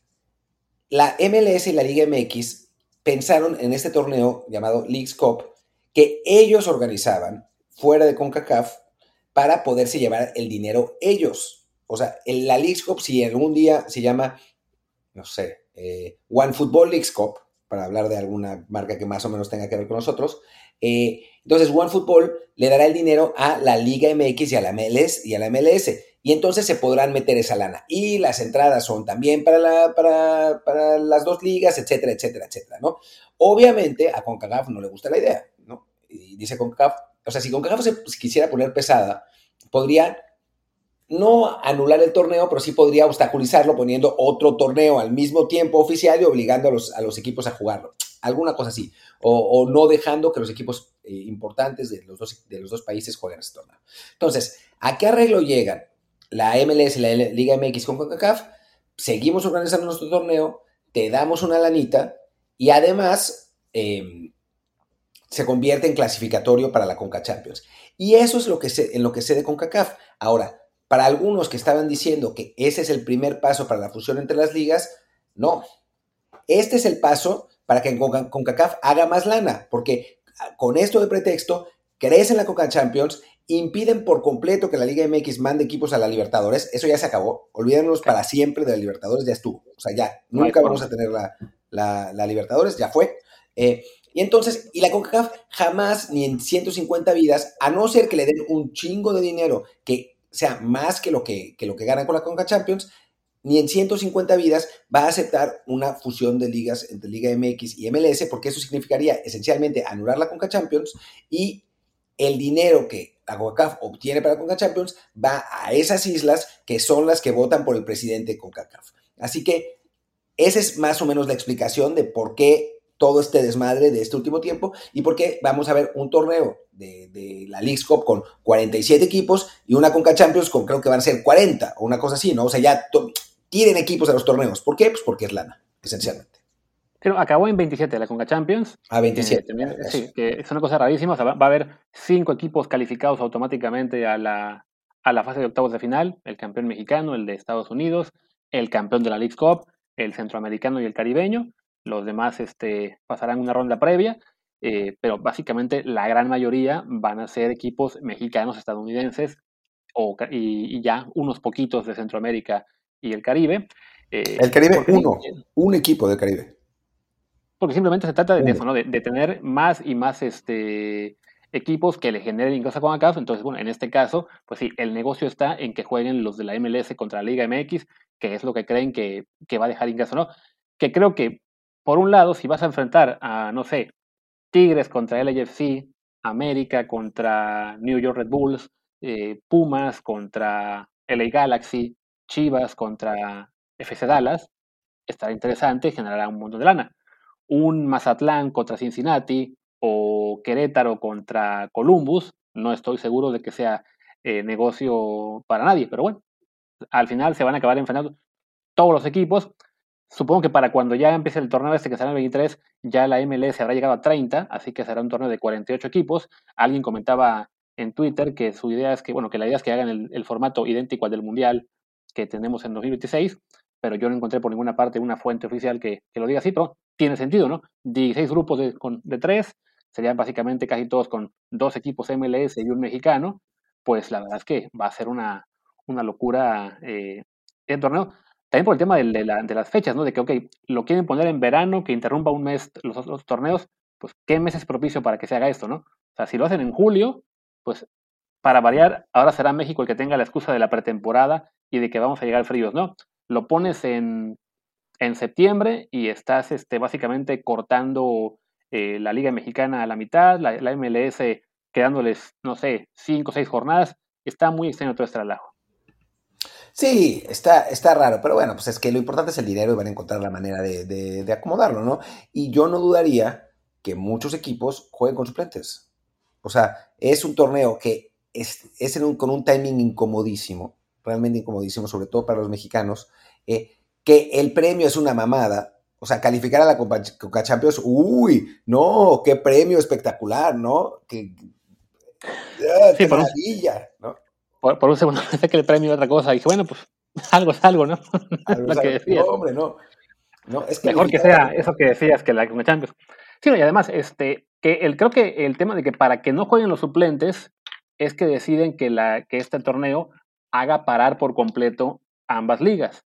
la MLS y la Liga MX pensaron en este torneo llamado Leagues Cup que ellos organizaban fuera de CONCACAF para poderse llevar el dinero ellos. O sea, la Leagues Cup, si algún día se llama, no sé, eh, One Football Leagues Cup, para hablar de alguna marca que más o menos tenga que ver con nosotros, eh, entonces One Football le dará el dinero a la Liga MX y a la MLS y a la MLS. Y entonces se podrán meter esa lana. Y las entradas son también para, para, para las dos ligas, etcétera, etcétera, etcétera, ¿no? Obviamente a CONCACAF no le gusta la idea, ¿no? Y dice CONCACAF, o sea, si CONCACAF se quisiera poner pesada, podría no anular el torneo, pero sí podría obstaculizarlo poniendo otro torneo al mismo tiempo oficial y obligando a los, a los equipos a jugarlo. Alguna cosa así. O, no dejando que los equipos eh, importantes de los, dos, de los dos países jueguen ese torneo. Entonces, ¿a qué arreglo llegan la MLS y la Liga MX con CONCACAF? Seguimos organizando nuestro torneo, te damos una lanita y además em, se convierte en clasificatorio para la CONCA Champions. Y eso es lo que en lo que sé de CONCACAF. Ahora, para algunos que estaban diciendo que ese es el primer paso para la fusión entre las ligas, no. Este es el paso para que CONCACAF haga más lana, porque con esto de pretexto, crecen la Coca Champions, impiden por completo que la Liga MX mande equipos a la Libertadores, eso ya se acabó, olvídenos para siempre de la Libertadores, ya estuvo, o sea, ya, nunca vamos a tener la, Libertadores, ya fue. Eh, y entonces, y la CONCACAF jamás, ni en 150 vidas, a no ser que le den un chingo de dinero, que sea más que lo que, lo que gana con la Conca Champions, ni en 150 vidas va a aceptar una fusión de ligas entre Liga MX y MLS, porque eso significaría esencialmente anular la Conca Champions y el dinero que la CONCACAF obtiene para Conca Champions va a esas islas que son las que votan por el presidente CONCACAF. Así que esa es más o menos la explicación de por qué todo este desmadre de este último tiempo y porque vamos a ver un torneo de, la League Cup con 47 equipos y una Conca Champions con creo que van a ser 40 o una cosa así, ¿no? O sea, ya tienen equipos a los torneos. ¿Por qué? Pues porque es lana, esencialmente. Pero acabó en 27 la Conca Champions. A 27. Eh, sí, que es una cosa rarísima. va, a haber cinco equipos calificados automáticamente a la, a la fase de octavos de final. El campeón mexicano, el de Estados Unidos, el campeón de la League Cup, el centroamericano y el caribeño. Los demás este, pasarán una ronda previa, eh, pero básicamente la gran mayoría van a ser equipos mexicanos, estadounidenses o, y, ya unos poquitos de Centroamérica y el Caribe. Eh, el Caribe, uno, un equipo del Caribe. Porque simplemente se trata de eso, ¿no? De, tener más y más este, equipos que le generen ingresos a CONCACAF. Entonces, bueno, en este caso, pues sí, el negocio está en que jueguen los de la MLS contra la Liga MX, que es lo que creen que, que va a dejar ingreso, ¿no? Que creo que por un lado, si vas a enfrentar a, no sé, Tigres contra LAFC, América contra New York Red Bulls, eh, Pumas contra LA Galaxy, Chivas contra FC Dallas, estará interesante, generará un montón de lana. Un Mazatlán contra Cincinnati o Querétaro contra Columbus, no estoy seguro de que sea eh, negocio para nadie, pero bueno, al final se van a acabar enfrentando todos los equipos Supongo que para cuando ya empiece el torneo este que será el 23, ya la MLS habrá llegado a 30, así que será un torneo de 48 equipos. Alguien comentaba en Twitter que su idea es que, bueno, que la idea es que hagan el, formato idéntico al del Mundial que tenemos en 2026, pero yo no encontré por ninguna parte una fuente oficial que, lo diga así, pero tiene sentido, ¿no? 16 grupos de, de tres, serían básicamente casi todos con dos equipos MLS y un mexicano, pues la verdad es que va a ser una, una locura eh, el torneo. También por el tema de, las fechas, ¿no? De que, ok, lo quieren poner en verano, que interrumpa un mes los, torneos, pues, ¿qué mes es propicio para que se haga esto, no? O sea, si lo hacen en julio, pues, para variar, ahora será México el que tenga la excusa de la pretemporada y de que vamos a llegar fríos, ¿no? Lo pones en, septiembre y estás este, básicamente cortando eh, la Liga Mexicana a la mitad, la, MLS quedándoles, no sé, cinco o seis jornadas. Está muy extraño todo este relajo. Sí, está, está raro, pero bueno, pues es que lo importante es el dinero y van a encontrar la manera de, acomodarlo, ¿no? Y yo no dudaría que muchos equipos jueguen con suplentes. O sea, es un torneo que es, con un timing incomodísimo, realmente incomodísimo, sobre todo para los mexicanos, eh, que el premio es una mamada. O sea, calificar a la Coca Champions, uy, no, qué premio espectacular, ¿no? Qué, ah, qué maravilla, ¿no? por, un segundo pensé que el premio era otra cosa. Y dije, bueno, pues algo es algo, ¿no? Algo que decías. No, hombre, no. no es Mejor que sea eso que decías que la Champions. Sí, y además, este, que el, creo que el tema de que para que no jueguen los suplentes es que deciden que, la, que este torneo haga parar por completo ambas ligas.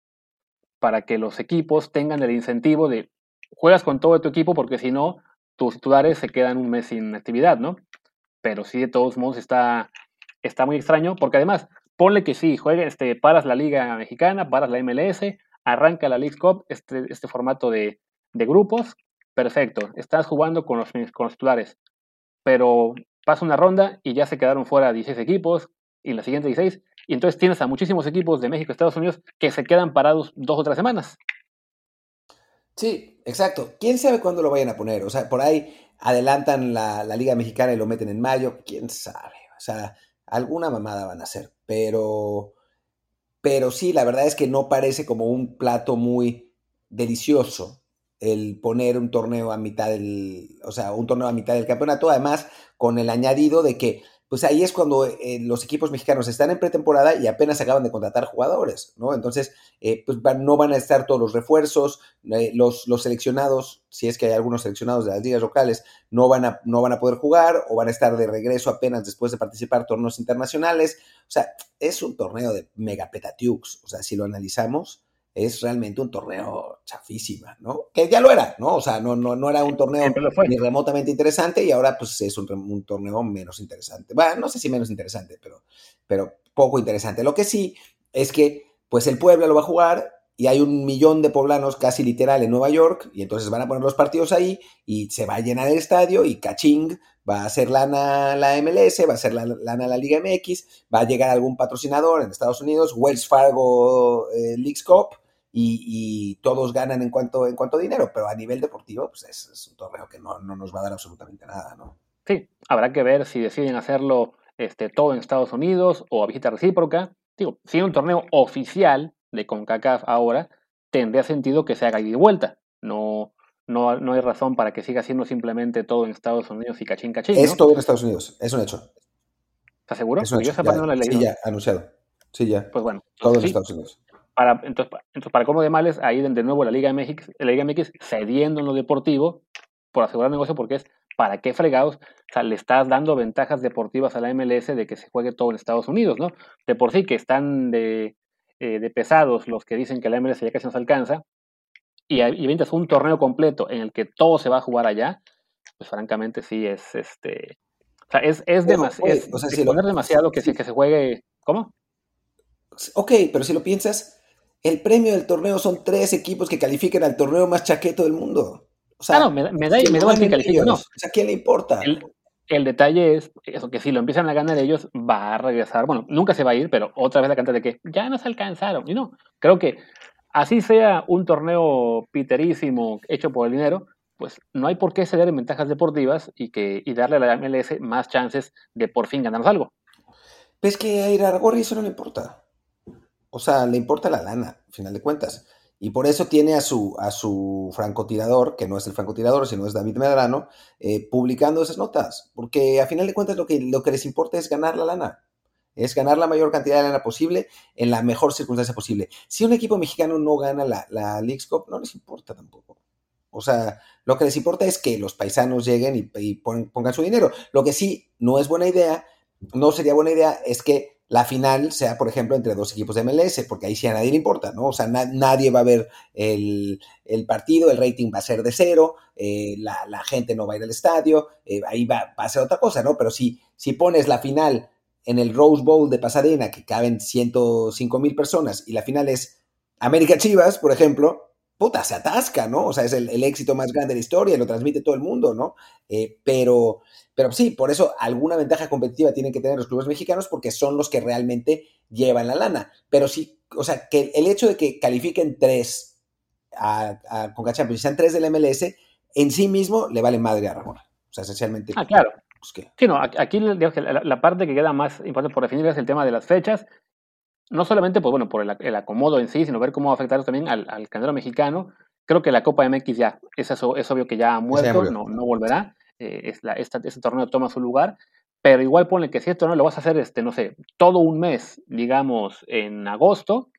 Para que los equipos tengan el incentivo de juegas con todo tu equipo porque si no, tus titulares se quedan un mes sin actividad, ¿no? Pero sí, de todos modos, está, está muy extraño, porque además, ponle que sí, juegue, este, paras la Liga Mexicana, paras la MLS, arranca la League Cup, este, este formato de, grupos, perfecto, estás jugando con los, con titulares, pero pasa una ronda y ya se quedaron fuera 16 equipos, y la siguiente 16, y entonces tienes a muchísimos equipos de México Estados Unidos que se quedan parados dos o tres semanas. Sí, exacto. ¿Quién sabe cuándo lo vayan a poner? O sea, por ahí adelantan la, la Liga Mexicana y lo meten en mayo. ¿Quién sabe? O sea, alguna mamada van a hacer, pero, pero sí, la verdad es que no parece como un plato muy delicioso el poner un torneo a mitad del, o sea, un torneo a mitad del campeonato, además con el añadido de que pues ahí es cuando eh, los equipos mexicanos están en pretemporada y apenas acaban de contratar jugadores, ¿no? Entonces, eh, pues no van a estar todos los refuerzos, eh, los, los, seleccionados, si es que hay algunos seleccionados de las ligas locales, no van, a, no van a poder jugar o van a estar de regreso apenas después de participar torneos internacionales. O sea, es un torneo de mega petatiux, o sea, si lo analizamos, es realmente un torneo chafísima, ¿no? Que ya lo era, ¿no? O sea, no, no, no era un torneo ni remotamente interesante y ahora pues es un, torneo menos interesante. Bueno, no sé si menos interesante, pero, pero poco interesante. Lo que sí es que pues el Puebla lo va a jugar y hay un millón de poblanos casi literal en Nueva York y entonces van a poner los partidos ahí y se va a llenar el estadio y caching va a ser lana la MLS, va a ser lana la Liga MX, va a llegar algún patrocinador en Estados Unidos, Wells Fargo eh, Leagues Cup y, todos ganan en cuanto, en cuanto a dinero, pero a nivel deportivo pues es, un torneo que no, nos va a dar absolutamente nada, ¿no? Sí, habrá que ver si deciden hacerlo este, todo en Estados Unidos o a visita recíproca. Digo, si es un torneo oficial de CONCACAF ahora, tendría sentido que se haga y de vuelta. No, no, no hay razón para que siga siendo simplemente todo en Estados Unidos y cachín cachín. Es todo en Estados Unidos, es un hecho. ¿Estás seguro? yo no la Sí, ya, anunciado. Sí, ya. Pues bueno. Todo en Estados Unidos para, entonces, entonces, para cómo de males, ahí de nuevo la Liga MX, la Liga MX cediendo en lo deportivo por asegurar el negocio, porque es para qué fregados, o sea, le estás dando ventajas deportivas a la MLS de que se juegue todo en Estados Unidos, ¿no? De por sí que están de, eh, de pesados los que dicen que la MLS ya casi nos alcanza, y, y ventas un torneo completo en el que todo se va a jugar allá, pues francamente sí es este. O sea, es, es, demasiado. O sea, si demasiado que, que se juegue. ¿Cómo? Ok, pero si lo piensas, el premio del torneo son tres equipos que califiquen al torneo más chaqueto del mundo. O sea, me, me da, me da que califiquen, no. O sea, ¿a quién le importa? El, detalle es eso, que si lo empiezan a ganar ellos, va a regresar. Bueno, nunca se va a ir, pero otra vez la cantidad de que ya nos alcanzaron. Y no, creo que así sea un torneo piterísimo hecho por el dinero, pues no hay por qué ceder en ventajas deportivas y, que, y darle a la MLS más chances de por fin ganarnos algo. ¿Ves que a Irargorri eso no le importa? O sea, le importa la lana, al final de cuentas. Y por eso tiene a su, a su francotirador, que no es el francotirador, sino es David Medrano, eh, publicando esas notas. Porque a final de cuentas lo que, lo que les importa es ganar la lana. Es ganar la mayor cantidad de lana posible en la mejor circunstancia posible. Si un equipo mexicano no gana la, la Leagues Cup, no les importa tampoco. O sea, lo que les importa es que los paisanos lleguen y, pongan su dinero. Lo que sí no es buena idea, no sería buena idea, es que la final sea, por ejemplo, entre dos equipos de MLS, porque ahí sí a nadie le importa, ¿no? O sea, nadie va a ver el, partido, el rating va a ser de cero, eh, la, gente no va a ir al estadio, eh, ahí va, a ser otra cosa, ¿no? Pero si, si pones la final en el Rose Bowl de Pasadena, que caben 105 mil personas, y la final es América Chivas, por ejemplo, puta, se atasca, ¿no? O sea, es el, éxito más grande de la historia, lo transmite todo el mundo, ¿no? Eh, pero, pero sí, por eso alguna ventaja competitiva tienen que tener los clubes mexicanos porque son los que realmente llevan la lana. Pero sí, o sea, que el hecho de que califiquen tres a, a Conca Champions sean tres del MLS, en sí mismo le vale madre a Ramón. O sea, esencialmente. Ah, claro. Pues, sí, no, aquí la, parte que queda más importante por definir es el tema de las fechas. No solamente pues, bueno, por el, acomodo en sí, sino ver cómo va a afectar también al, al mexicano. Creo que la Copa MX ya, es, eso, es obvio que ya ha muerto, no, no volverá. Eh, es la, esta, este torneo toma su lugar. Pero igual pone que si esto no lo vas a hacer, este, no sé, todo un mes, digamos, en agosto,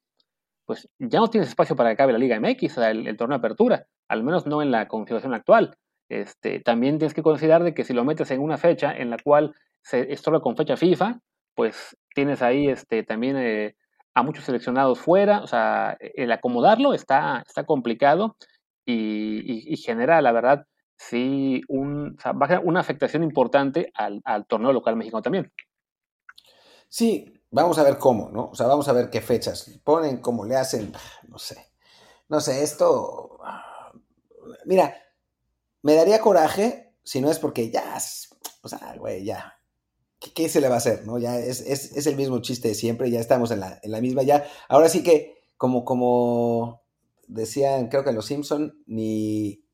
pues ya no tienes espacio para que acabe la Liga MX, el, torneo de apertura, al menos no en la configuración actual. Este, también tienes que considerar de que si lo metes en una fecha en la cual se estorba con fecha FIFA, pues tienes ahí este, también eh, a muchos seleccionados fuera, o sea, el acomodarlo está, está complicado y, genera, la verdad, sí, un, una afectación importante al, al torneo local mexicano también. Sí, Vamos a ver cómo, ¿no? O sea, vamos a ver qué fechas ponen, cómo le hacen, no sé. No sé, esto... Mira, me daría coraje si no es porque ya, o sea, güey, ya. ¿Qué, se le va a hacer, no? Ya es, es, el mismo chiste de siempre, ya estamos en la, en la misma, ya. Ahora sí que, como, como decían, creo que los Simpson, ni...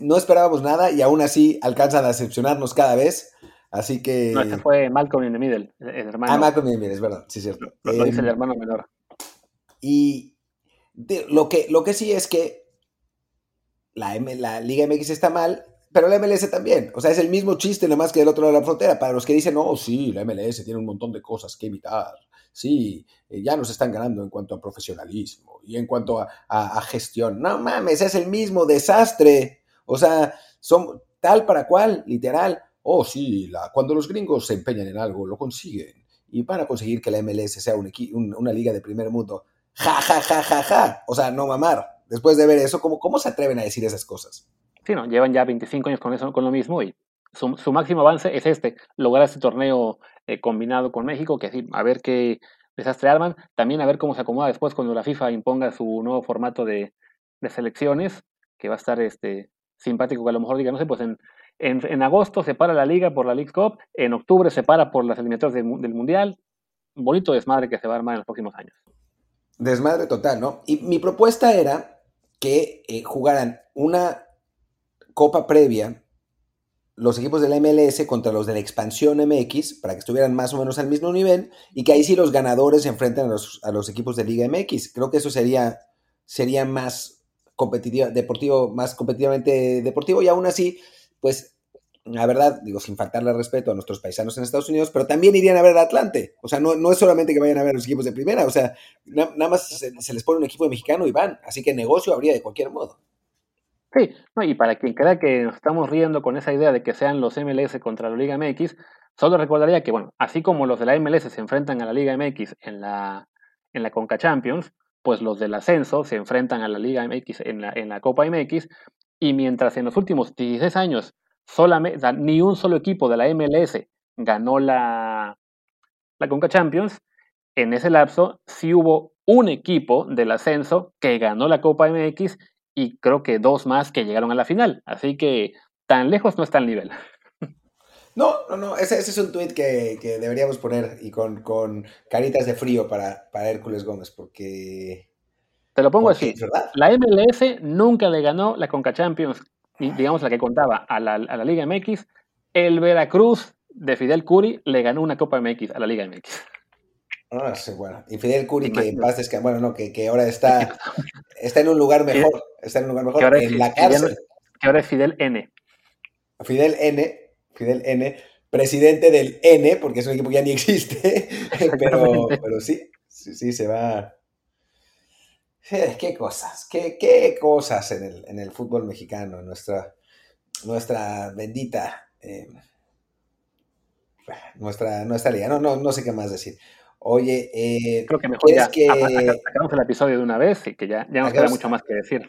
no esperábamos nada y aún así alcanzan a decepcionarnos cada vez. Así que. No, este fue Malcolm in the Middle, el hermano. Ah, Malcolm in the Middle, es verdad, sí, es cierto. Lo, dice el em, hermano menor. Y lo, que, lo que sí es que la, la Liga MX está mal, pero la MLS también. O sea, es el mismo chiste, nomás que del otro lado de la frontera. Para los que dicen, no, sí, la MLS tiene un montón de cosas que evitar. Sí, eh, ya nos están ganando en cuanto a profesionalismo y en cuanto a, gestión. No mames, es el mismo desastre. O sea, son tal para cual, literal oh sí, la, cuando los gringos se empeñan en algo, lo consiguen. Y van a conseguir que la MLS sea un, una liga de primer mundo. Ja, ja, ja, ja, ja. O sea, no mamar. Después de ver eso, ¿cómo, cómo se atreven a decir esas cosas? Sí, no, llevan ya 25 años con eso, con lo mismo y su, máximo avance es este, lograr este torneo eh, combinado con México, que sí, a ver qué desastre arman, también a ver cómo se acomoda después cuando la FIFA imponga su nuevo formato de, de selecciones, que va a estar este simpático, que a lo mejor diga, no sé, pues en en, agosto se para la liga por la League Cup, en octubre se para por las eliminatorias del, Mundial. bonito desmadre que se va a armar en los próximos años. Desmadre total, ¿no? Y mi propuesta era que eh, jugaran una copa previa los equipos de la MLS contra los de la expansión MX para que estuvieran más o menos al mismo nivel y que ahí sí los ganadores se enfrenten a los, a los equipos de Liga MX. Creo que eso sería, sería más competitivo, deportivo, más competitivamente deportivo y aún así, pues la verdad, digo, sin faltarle respeto a nuestros paisanos en Estados Unidos, pero también irían a ver Atlante. O sea, no, no es solamente que vayan a ver los equipos de primera, o sea, nada más se, les pone un equipo mexicano y van. Así que negocio habría de cualquier modo. Sí, y para quien crea que nos estamos riendo con esa idea de que sean los MLS contra la Liga MX, solo recordaría que, bueno, así como los de la MLS se enfrentan a la Liga MX en la, en la Conca Champions, pues los del ascenso se enfrentan a la Liga MX en la, en la Copa MX, y mientras en los últimos 16 años solamente, ni un solo equipo de la MLS ganó la, la Conca Champions, en ese lapso sí hubo un equipo del ascenso que ganó la Copa MX y creo que dos más que llegaron a la final. Así que tan lejos no está el nivel. No, no, no, ese, es un tuit que, deberíamos poner y con, caritas de frío para, para Hércules Gómez, porque... Te lo pongo así. La MLS nunca le ganó la Conca Champions digamos la que contaba a la, Liga MX, el Veracruz de Fidel Curi le ganó una Copa MX a la Liga MX. Ah, sí, bueno. Y Fidel Curi, que en paz descanse, bueno, no, que, ahora está, está en un lugar mejor, está en un lugar mejor, en la cárcel. que ahora es Fidel N. Fidel N, Fidel N, presidente del N, porque es un equipo que ya ni existe, pero, pero sí, sí, sí, se va, qué cosas, qué, cosas en el, fútbol mexicano, nuestra, nuestra bendita, eh, nuestra, nuestra liga. No, no, no sé qué más decir. Oye, eh, creo que mejor ya que... sacamos el episodio de una vez y que ya, ya nos queda mucho más que decir.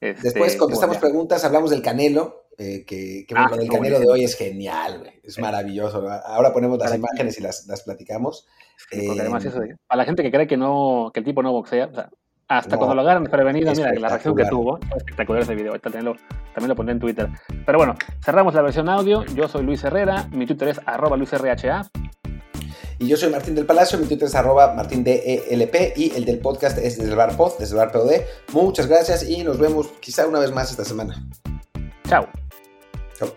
Este, Después contestamos preguntas, hablamos del Canelo, eh, que, que ah, el Canelo de hoy es genial, es maravilloso. Ahora ponemos las imágenes y las, las platicamos. además eso, a la gente que cree que no, que el tipo no boxea, o sea, hasta cuando lo agarran prevenido, mira la reacción que tuvo, espectacular ese video, también lo, también lo pondré en Twitter. Pero bueno, cerramos la versión audio, yo soy Luis Herrera, mi Twitter es arroba luisrha. Y yo soy Martín del Palacio, mi Twitter es arroba martindelp y el del podcast es desde el bar pod, desde el bar POD. Muchas gracias y nos vemos quizá una vez más esta semana. Chao. Chao.